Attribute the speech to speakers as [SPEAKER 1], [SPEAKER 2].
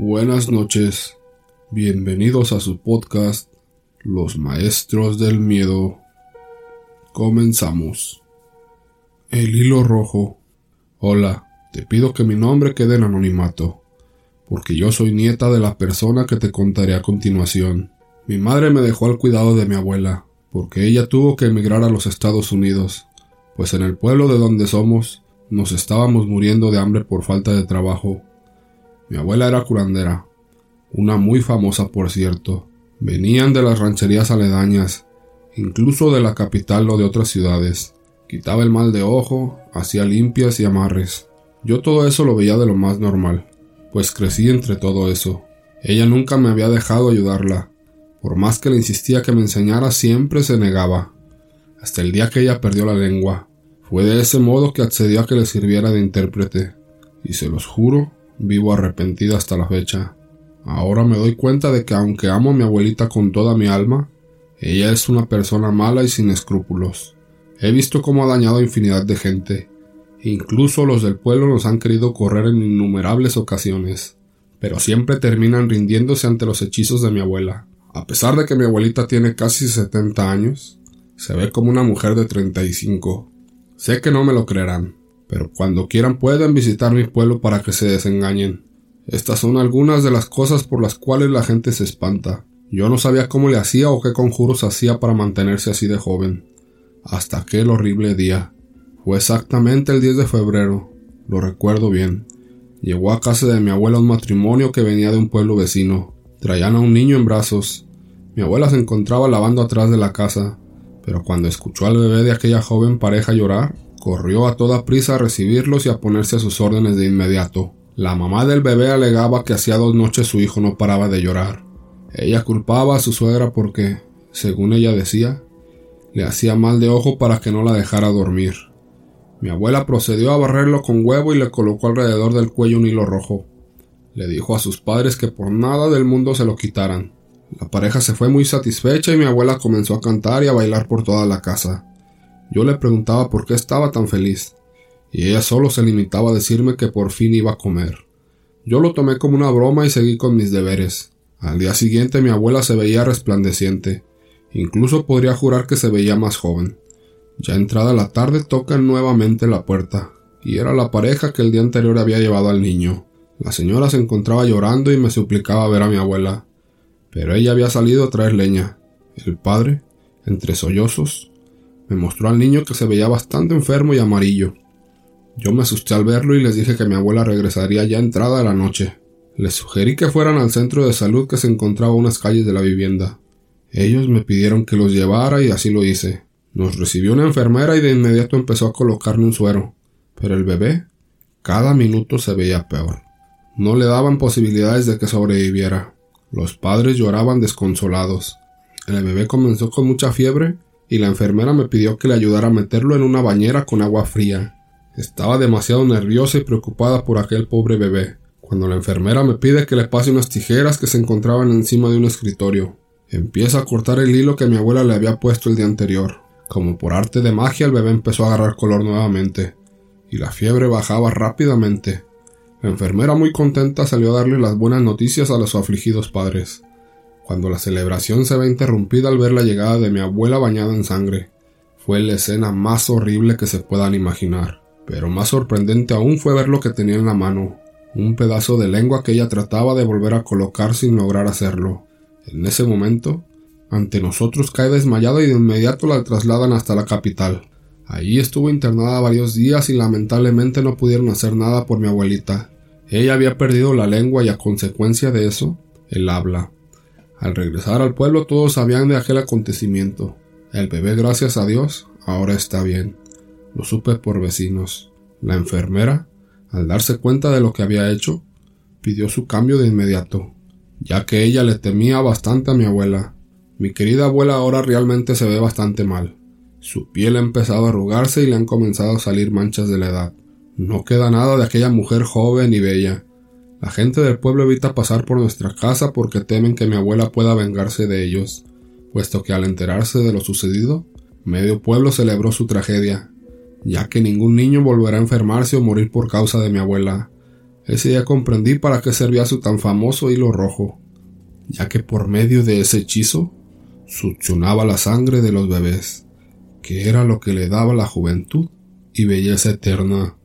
[SPEAKER 1] Buenas noches, bienvenidos a su podcast Los Maestros del Miedo. Comenzamos. El hilo rojo. Hola, te pido que mi nombre quede en anonimato, porque yo soy nieta de la persona que te contaré a continuación. Mi madre me dejó al cuidado de mi abuela, porque ella tuvo que emigrar a los Estados Unidos, pues en el pueblo de donde somos nos estábamos muriendo de hambre por falta de trabajo. Mi abuela era curandera, una muy famosa por cierto. Venían de las rancherías aledañas, incluso de la capital o de otras ciudades. Quitaba el mal de ojo, hacía limpias y amarres. Yo todo eso lo veía de lo más normal, pues crecí entre todo eso. Ella nunca me había dejado ayudarla. Por más que le insistía que me enseñara, siempre se negaba. Hasta el día que ella perdió la lengua. Fue de ese modo que accedió a que le sirviera de intérprete, y se los juro, vivo arrepentida hasta la fecha. Ahora me doy cuenta de que aunque amo a mi abuelita con toda mi alma, ella es una persona mala y sin escrúpulos. He visto cómo ha dañado a infinidad de gente. Incluso los del pueblo nos han querido correr en innumerables ocasiones, pero siempre terminan rindiéndose ante los hechizos de mi abuela. A pesar de que mi abuelita tiene casi 70 años, se ve como una mujer de 35. Sé que no me lo creerán, pero cuando quieran pueden visitar mi pueblo para que se desengañen. Estas son algunas de las cosas por las cuales la gente se espanta. Yo no sabía cómo le hacía o qué conjuros hacía para mantenerse así de joven. Hasta aquel horrible día. Fue exactamente el 10 de febrero. Lo recuerdo bien. Llegó a casa de mi abuela un matrimonio que venía de un pueblo vecino. Traían a un niño en brazos. Mi abuela se encontraba lavando atrás de la casa pero cuando escuchó al bebé de aquella joven pareja llorar, corrió a toda prisa a recibirlos y a ponerse a sus órdenes de inmediato. La mamá del bebé alegaba que hacía dos noches su hijo no paraba de llorar. Ella culpaba a su suegra porque, según ella decía, le hacía mal de ojo para que no la dejara dormir. Mi abuela procedió a barrerlo con huevo y le colocó alrededor del cuello un hilo rojo. Le dijo a sus padres que por nada del mundo se lo quitaran. La pareja se fue muy satisfecha y mi abuela comenzó a cantar y a bailar por toda la casa. Yo le preguntaba por qué estaba tan feliz, y ella solo se limitaba a decirme que por fin iba a comer. Yo lo tomé como una broma y seguí con mis deberes. Al día siguiente mi abuela se veía resplandeciente, incluso podría jurar que se veía más joven. Ya entrada la tarde tocan nuevamente la puerta, y era la pareja que el día anterior había llevado al niño. La señora se encontraba llorando y me suplicaba ver a mi abuela pero ella había salido a traer leña. El padre, entre sollozos, me mostró al niño que se veía bastante enfermo y amarillo. Yo me asusté al verlo y les dije que mi abuela regresaría ya entrada la noche. Les sugerí que fueran al centro de salud que se encontraba unas calles de la vivienda. Ellos me pidieron que los llevara y así lo hice. Nos recibió una enfermera y de inmediato empezó a colocarle un suero. Pero el bebé cada minuto se veía peor. No le daban posibilidades de que sobreviviera. Los padres lloraban desconsolados. El bebé comenzó con mucha fiebre y la enfermera me pidió que le ayudara a meterlo en una bañera con agua fría. Estaba demasiado nerviosa y preocupada por aquel pobre bebé, cuando la enfermera me pide que le pase unas tijeras que se encontraban encima de un escritorio. Empieza a cortar el hilo que mi abuela le había puesto el día anterior. Como por arte de magia el bebé empezó a agarrar color nuevamente, y la fiebre bajaba rápidamente. La enfermera muy contenta salió a darle las buenas noticias a los afligidos padres. Cuando la celebración se ve interrumpida al ver la llegada de mi abuela bañada en sangre, fue la escena más horrible que se puedan imaginar. Pero más sorprendente aún fue ver lo que tenía en la mano, un pedazo de lengua que ella trataba de volver a colocar sin lograr hacerlo. En ese momento, ante nosotros cae desmayada y de inmediato la trasladan hasta la capital. Allí estuvo internada varios días y lamentablemente no pudieron hacer nada por mi abuelita. Ella había perdido la lengua y a consecuencia de eso, el habla. Al regresar al pueblo todos sabían de aquel acontecimiento. El bebé, gracias a Dios, ahora está bien. Lo supe por vecinos. La enfermera, al darse cuenta de lo que había hecho, pidió su cambio de inmediato, ya que ella le temía bastante a mi abuela. Mi querida abuela ahora realmente se ve bastante mal. Su piel ha empezado a arrugarse y le han comenzado a salir manchas de la edad. No queda nada de aquella mujer joven y bella. La gente del pueblo evita pasar por nuestra casa porque temen que mi abuela pueda vengarse de ellos, puesto que al enterarse de lo sucedido, medio pueblo celebró su tragedia, ya que ningún niño volverá a enfermarse o morir por causa de mi abuela. Ese día comprendí para qué servía su tan famoso hilo rojo, ya que por medio de ese hechizo succionaba la sangre de los bebés, que era lo que le daba la juventud y belleza eterna